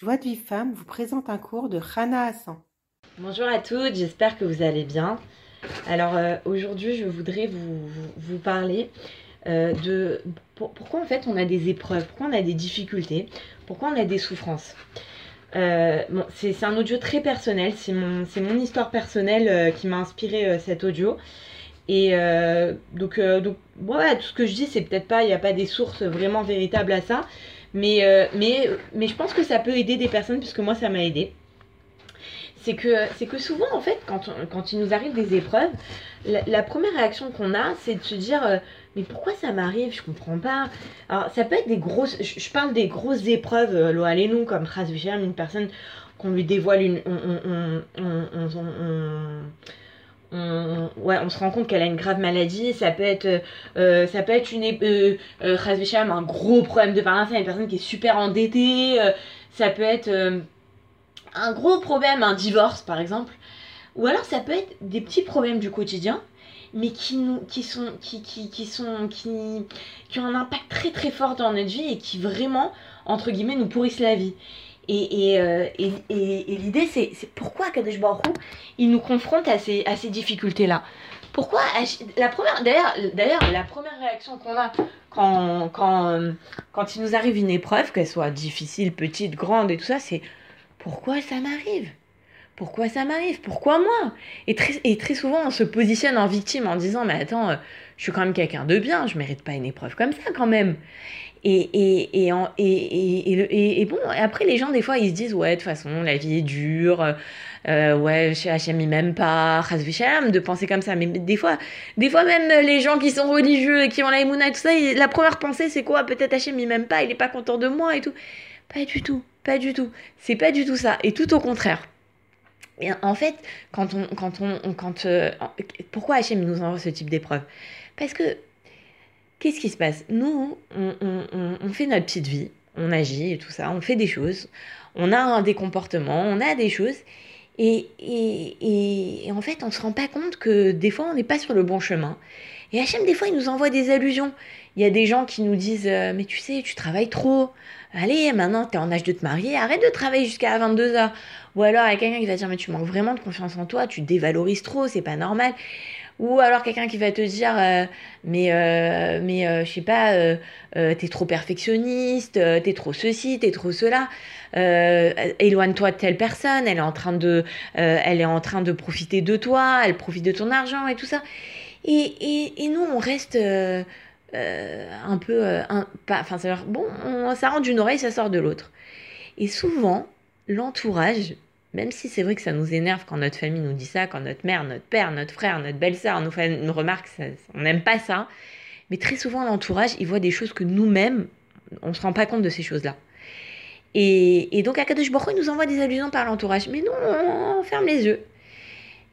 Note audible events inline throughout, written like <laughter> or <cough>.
Joie de vie femme vous présente un cours de Rana Hassan. Bonjour à toutes, j'espère que vous allez bien. Alors euh, aujourd'hui, je voudrais vous, parler euh, de pourquoi en fait on a des épreuves, pourquoi on a des difficultés, pourquoi on a des souffrances. Euh, c'est un audio très personnel, c'est mon, mon, histoire personnelle qui m'a inspiré cet audio. Et donc, donc voilà, tout ce que je dis, c'est peut-être pas, il n'y a pas des sources vraiment véritables à ça, mais, euh, mais, mais je pense que ça peut aider des personnes, puisque moi, ça m'a aidé. C'est que, que souvent, en fait, quand, quand il nous arrive des épreuves, la, première réaction qu'on a, c'est de se dire euh, Mais pourquoi ça m'arrive? Je comprends pas. Alors, ça peut être des grosses. Je, parle des grosses épreuves, euh, nous comme Rasvichem, une personne qu'on lui dévoile une. on, on, ouais, on se rend compte qu'elle a une grave maladie. Ça peut être, euh, ça peut être une, euh, euh un gros problème de finances, une personne qui est super endettée. Euh, ça peut être un gros problème, un divorce par exemple. Ou alors ça peut être des petits problèmes du quotidien, mais qui nous, qui sont, qui, qui, qui sont, qui, qui ont un impact très très fort dans notre vie et qui vraiment, entre guillemets, nous pourrissent la vie. Euh, et, et, l'idée, c'est pourquoi Kadesh Baruch il nous confronte à ces, à ces difficultés-là? Pourquoi la première, D'ailleurs, la première réaction qu'on a quand, quand, il nous arrive une épreuve, qu'elle soit difficile, petite, grande et tout ça, c'est pourquoi ça m'arrive? Pourquoi ça m'arrive? Pourquoi moi? Et très, souvent, on se positionne en victime en disant Mais attends, euh, je suis quand même quelqu'un de bien, je mérite pas une épreuve comme ça quand même. Et, et, et, et, et, bon, après, les gens, des fois, ils se disent Ouais, de toute façon, la vie est dure. Euh, ouais, chez HM, ils m'aiment pas. de penser comme ça. Mais des fois, des fois, même les gens qui sont religieux et qui ont la émouna et tout ça, la première pensée, c'est quoi? Peut-être HM, il m'aime pas, il est pas content de moi et tout. Pas du tout, pas du tout. C'est pas du tout ça. Et tout au contraire. Et en fait, quand on, quand on, quand, euh, pourquoi HM nous envoie ce type d'épreuve? Parce que, qu'est-ce qui se passe? Nous, on, on, fait notre petite vie, on agit et tout ça, on fait des choses, on a des comportements, on a des choses, et, et, et, en fait, on se rend pas compte que des fois, on n'est pas sur le bon chemin. Et HM, des fois, il nous envoie des allusions. Il y a des gens qui nous disent euh, Mais tu sais, tu travailles trop. Allez, maintenant, tu es en âge de te marier, arrête de travailler jusqu'à 22h. Ou alors, il y a quelqu'un qui va dire Mais tu manques vraiment de confiance en toi, tu dévalorises trop, c'est pas normal. Ou alors quelqu'un qui va te dire euh, mais euh, mais je sais pas t'es trop perfectionniste t'es trop ceci t'es trop cela éloigne-toi de telle personne elle est en train de profiter de toi elle profite de ton argent et tout ça et, nous on reste euh, un peu. Euh, enfin, bon, ça rentre d'une oreille, ça sort de l'autre. Et souvent, l'entourage, même si c'est vrai que ça nous énerve quand notre famille nous dit ça, quand notre mère, notre père, notre frère, notre belle-sœur nous fait une remarque, on n'aime pas ça. Mais très souvent, l'entourage, il voit des choses que nous-mêmes, on ne se rend pas compte de ces choses-là. Et, et donc, Akadosh Baruch il nous envoie des allusions par l'entourage. Mais nous, on, ferme les yeux.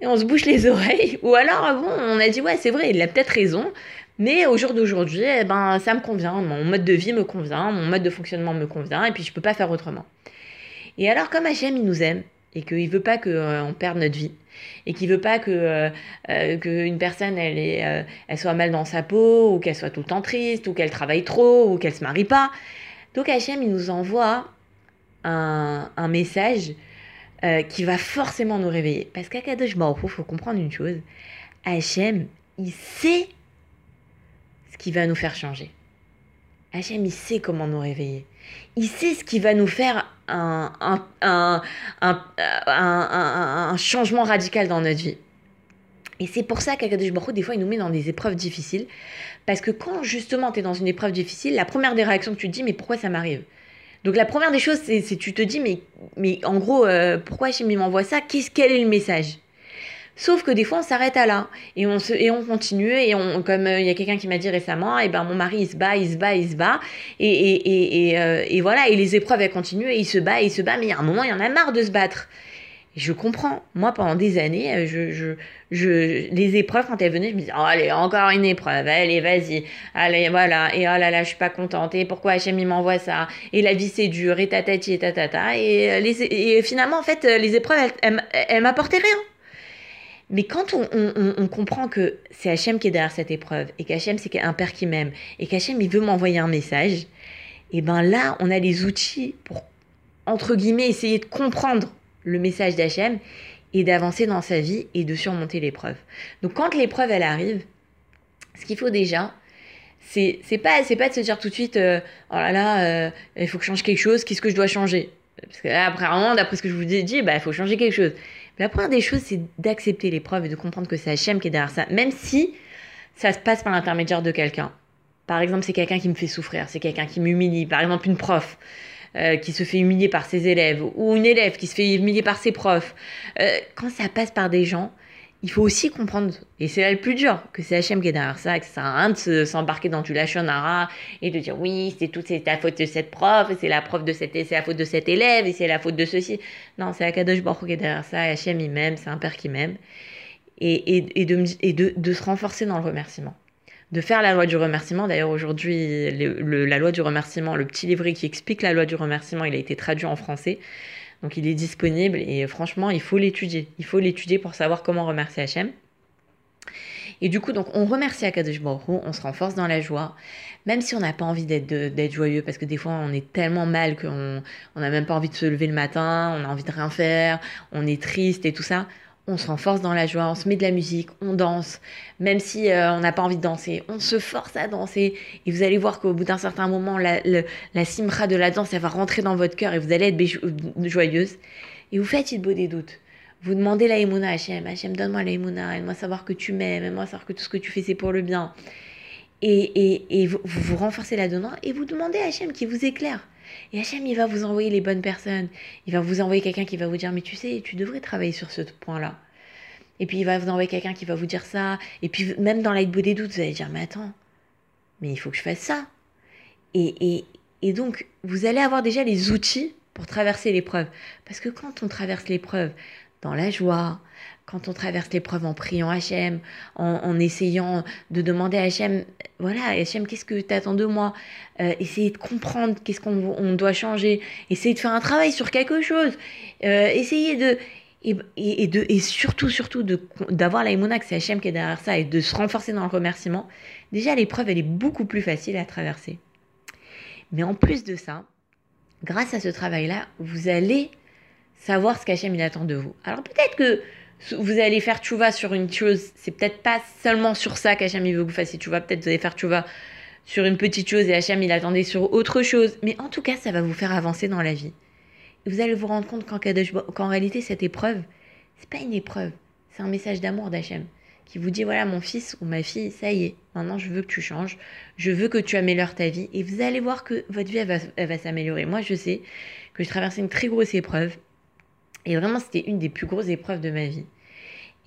Et on se bouche les <laughs> oreilles. Ou alors, bon, on a dit, ouais, c'est vrai, il a peut-être raison. Mais au jour d'aujourd'hui, eh ben, ça me convient, mon mode de vie me convient, mon mode de fonctionnement me convient, et puis je peux pas faire autrement. Et alors, comme HM, il nous aime, et qu'il veut pas qu'on euh, perde notre vie, et qu'il veut pas que euh, euh, qu'une personne elle, est, elle soit mal dans sa peau, ou qu'elle soit tout le temps triste, ou qu'elle travaille trop, ou qu'elle se marie pas. Donc HM, il nous envoie un, un message qui va forcément nous réveiller. Parce qu'à Kadosh Baruch il faut comprendre une chose. HM, il sait qui va nous faire changer. Hachem, il sait comment nous réveiller. Il sait ce qui va nous faire un, un, un, un changement radical dans notre vie. Et c'est pour ça qu'Akadosh Baruch des fois, il nous met dans des épreuves difficiles. Parce que quand justement tu es dans une épreuve difficile, la première des réactions que tu te dis, mais pourquoi ça m'arrive? Donc la première des choses, c'est tu te dis, mais, mais en gros, euh, pourquoi Hachem m'envoie ça? Qu'est-ce Quel est le message? Sauf que des fois, on s'arrête à là et on, se, et on continue. Et on, comme euh, il y a quelqu'un qui m'a dit récemment, et eh ben, mon mari, il se bat, il se bat, il se bat. Et, et, et, euh, et voilà, et les épreuves, elles continuent et il se bat, il se bat. Mais il y a un moment, il y en a marre de se battre. Je comprends. Moi, pendant des années, euh, je, je, les épreuves, quand elles venaient, je me disais, oh, allez, encore une épreuve, allez, vas-y, allez, voilà, et oh là là, je suis pas contente, et pourquoi il m'envoie ça, et la vie, c'est dur, et tatati, et tatata, et, les, et finalement, en fait, les épreuves, elles, elles, elles m'apportaient rien. Mais quand on, comprend que c'est Hachem qui est derrière cette épreuve, et qu'Hachem c'est un père qui m'aime, et qu'Hachem il veut m'envoyer un message, et ben là on a les outils pour entre guillemets, essayer de comprendre le message d'Hachem et d'avancer dans sa vie et de surmonter l'épreuve. Donc quand l'épreuve, elle arrive, ce qu'il faut déjà, c'est pas, pas de se dire tout de suite, euh, oh là là, euh, il faut que je change quelque chose, qu'est-ce que je dois changer? Parce que là, après d'après ce que je vous ai dit, bah, il faut changer quelque chose. La première des choses, c'est d'accepter l'épreuve et de comprendre que c'est Hachem qui est derrière ça, même si ça se passe par l'intermédiaire de quelqu'un. Par exemple, c'est quelqu'un qui me fait souffrir, c'est quelqu'un qui m'humilie, par exemple une prof. Euh, qui se fait humilier par ses élèves ou une élève qui se fait humilier par ses profs. quand ça passe par des gens, il faut aussi comprendre, et c'est là le plus dur, que c'est Hachem qui est derrière ça, que ça à rien de s'embarquer dans du lachonara et de dire oui, c'est tout, c'est la faute de cette prof, c'est la la faute de cet élève, et c'est la faute de ceci. Non, c'est Akadosh Baruch qui est derrière ça, Hachem il m'aime, c'est un père qui m'aime. Et, et, et, de, et de, de, se renforcer dans le remerciement. De faire la loi du remerciement. D'ailleurs, aujourd'hui, la loi du remerciement, le petit livret qui explique la loi du remerciement, il a été traduit en français. Donc il est disponible et franchement, il faut l'étudier. Il faut l'étudier pour savoir comment remercier Hachem. Et du coup, donc on remercie Akadosh on se renforce dans la joie, même si on n'a pas envie d'être joyeux, parce que des fois on est tellement mal qu'on n'a même pas envie de se lever le matin, on a envie de rien faire, on est triste et tout ça on se renforce dans la joie, on se met de la musique, on danse, même si euh, on n'a pas envie de danser, on se force à danser. Et vous allez voir qu'au bout d'un certain moment, la, simra de la danse, elle va rentrer dans votre cœur et vous allez être euh, joyeuse. Et vous faites beau des doutes. Vous demandez la Emouna à Hachem, Hachem, donne-moi la Emouna, aide-moi savoir que tu m'aimes, aide-moi savoir que tout ce que tu fais, c'est pour le bien. Et, et, vous, vous, renforcez la donnant et vous demandez à Hachem qui vous éclaire. Et Hachem, il va vous envoyer les bonnes personnes. Il va vous envoyer quelqu'un qui va vous dire, mais tu sais, tu devrais travailler sur ce point-là. Et puis il va vous envoyer quelqu'un qui va vous dire ça. Et puis même dans l'aide des doutes, vous allez dire, mais attends, mais il faut que je fasse ça. Et, et, et donc, vous allez avoir déjà les outils pour traverser l'épreuve. Parce que quand on traverse l'épreuve dans la joie, quand on traverse l'épreuve en priant Hachem, en, en, essayant de demander à Hachem, voilà, Hachem, qu'est-ce que tu attends de moi? Euh, Essayer de comprendre qu'est-ce qu'on on doit changer, essayer de faire un travail sur quelque chose, euh, essayer de... Et, de, et surtout, surtout d'avoir la que c'est Hachem qui est derrière ça, et de se renforcer dans le remerciement, déjà l'épreuve, elle est beaucoup plus facile à traverser. Mais en plus de ça, grâce à ce travail-là, vous allez savoir ce qu'Hachem il attend de vous. Alors peut-être que vous allez faire tchouva sur une chose, c'est peut-être pas seulement sur ça qu'Hachem il veut que vous fassiez tchouva, peut-être vous allez faire tchouva sur une petite chose et Hachem il attendait sur autre chose, mais en tout cas ça va vous faire avancer dans la vie. Et vous allez vous rendre compte qu'en, réalité cette épreuve, c'est pas une épreuve, c'est un message d'amour d'Hachem qui vous dit voilà mon fils ou ma fille, ça y est, maintenant je veux que tu changes, je veux que tu améliores ta vie et vous allez voir que votre vie va, elle va s'améliorer. Moi je sais que je traversais une très grosse épreuve et vraiment, c'était une des plus grosses épreuves de ma vie.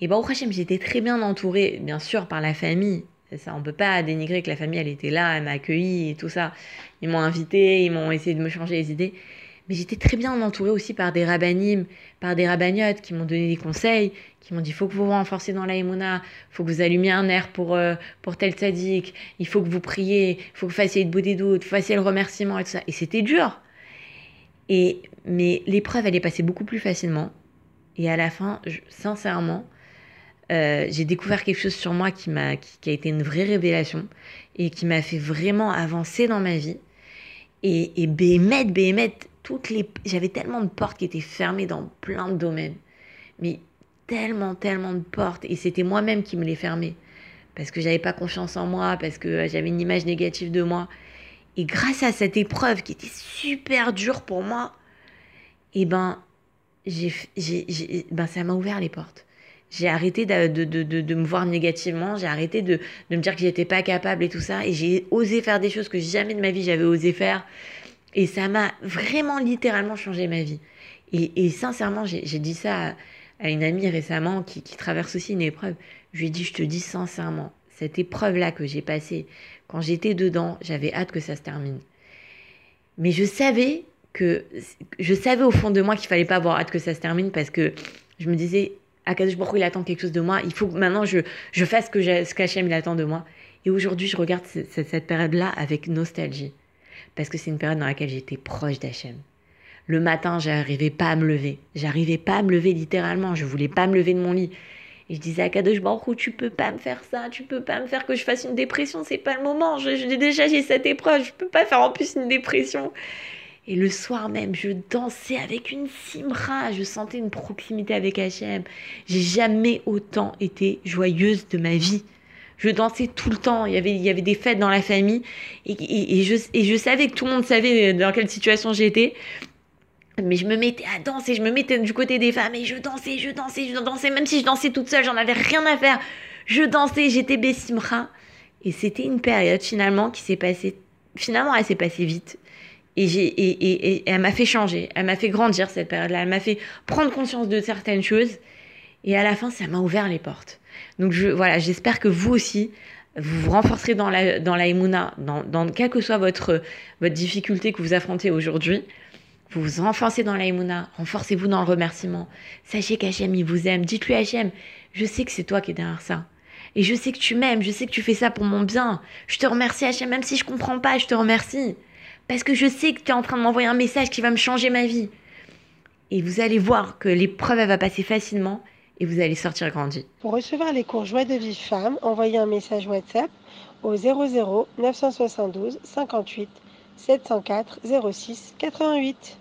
Et bah, au Hachem, j'étais très bien entourée, bien sûr, par la famille. Ça, on peut pas dénigrer que la famille, elle était là, elle m'a accueillie et tout ça. Ils m'ont invité, ils m'ont essayé de me changer les idées. Mais j'étais très bien entourée aussi par des rabbinim, par des rabbagnotes qui m'ont donné des conseils, qui m'ont dit faut que vous vous renforciez dans la il faut que vous allumiez un air pour, euh, pour tel sadique, il faut que vous priez, il faut que vous fassiez de beau des doutes, fassiez le remerciement et tout ça. Et c'était dur. Et, mais l'épreuve, elle est passée beaucoup plus facilement. Et à la fin, sincèrement, euh, j'ai découvert quelque chose sur moi qui, m'a, qui, a été une vraie révélation et qui m'a fait vraiment avancer dans ma vie. Et, et Béhémet, toutes les... j'avais tellement de portes qui étaient fermées dans plein de domaines. Mais tellement, tellement de portes. Et c'était moi-même qui me les fermais. Parce que j'avais pas confiance en moi, parce que j'avais une image négative de moi. Et grâce à cette épreuve qui était super dure pour moi, eh ben, j'ai, j'ai, ben ça m'a ouvert les portes. J'ai arrêté de, de, de, de, me voir négativement, j'ai arrêté de, me dire que j'étais pas capable et tout ça, et j'ai osé faire des choses que jamais de ma vie j'avais osé faire. Et ça m'a vraiment littéralement changé ma vie. Et, et sincèrement, j'ai, dit ça à, une amie récemment qui, qui traverse aussi une épreuve. Je lui ai dit, je te dis sincèrement, cette épreuve-là que j'ai passée, quand j'étais dedans, j'avais hâte que ça se termine. Mais je savais que je savais au fond de moi qu'il fallait pas avoir hâte que ça se termine parce que je me disais Akadosh Baruch il attend quelque chose de moi, il faut que maintenant je, je fasse ce que ce qu'Hachem il attend de moi. Et aujourd'hui, je regarde cette, cette période-là avec nostalgie parce que c'est une période dans laquelle j'étais proche d'Hachem. Le matin, j'arrivais pas à me lever. J'arrivais pas à me lever littéralement. Je voulais pas me lever de mon lit. Et je disais à Kadosh Baruch tu peux pas me faire ça, tu peux pas me faire que je fasse une dépression, c'est pas le moment. Je, déjà j'ai cette épreuve, je peux pas faire en plus une dépression. Et le soir même, je dansais avec une simra. Je sentais une proximité avec Hachem. J'ai jamais autant été joyeuse de ma vie. Je dansais tout le temps. Il y avait, il y avait des fêtes dans la famille. Et, et, je, et je savais que tout le monde savait dans quelle situation j'étais. Mais je me mettais à danser, je me mettais du côté des femmes et je dansais, je dansais, je dansais. Même si je dansais toute seule, j'en avais rien à faire. Je dansais, j'étais Bessimra. Et c'était une période finalement qui s'est passée. Finalement, elle s'est passée vite. Et, j'ai, et, et, et elle m'a fait changer, elle m'a fait grandir cette période-là, elle m'a fait prendre conscience de certaines choses. Et à la fin, ça m'a ouvert les portes. Donc je, voilà, j'espère que vous aussi, vous vous renforcerez dans la, dans la dans, dans quelle que soit votre, votre difficulté que vous affrontez aujourd'hui. Vous vous renforcez dans la Emouna, renforcez-vous dans le remerciement. Sachez qu'Hachem, il vous aime. Dites-lui, Hachem, je sais que c'est toi qui es derrière ça. Et je sais que tu m'aimes, je sais que tu fais ça pour mon bien. Je te remercie, Hachem, même si je comprends pas, je te remercie. Parce que je sais que tu es en train de m'envoyer un message qui va me changer ma vie. Et vous allez voir que l'épreuve, elle va passer facilement et vous allez sortir grandi. Pour recevoir les cours Joie de vie femme, envoyez un message WhatsApp au 00 972 58 704 06 88.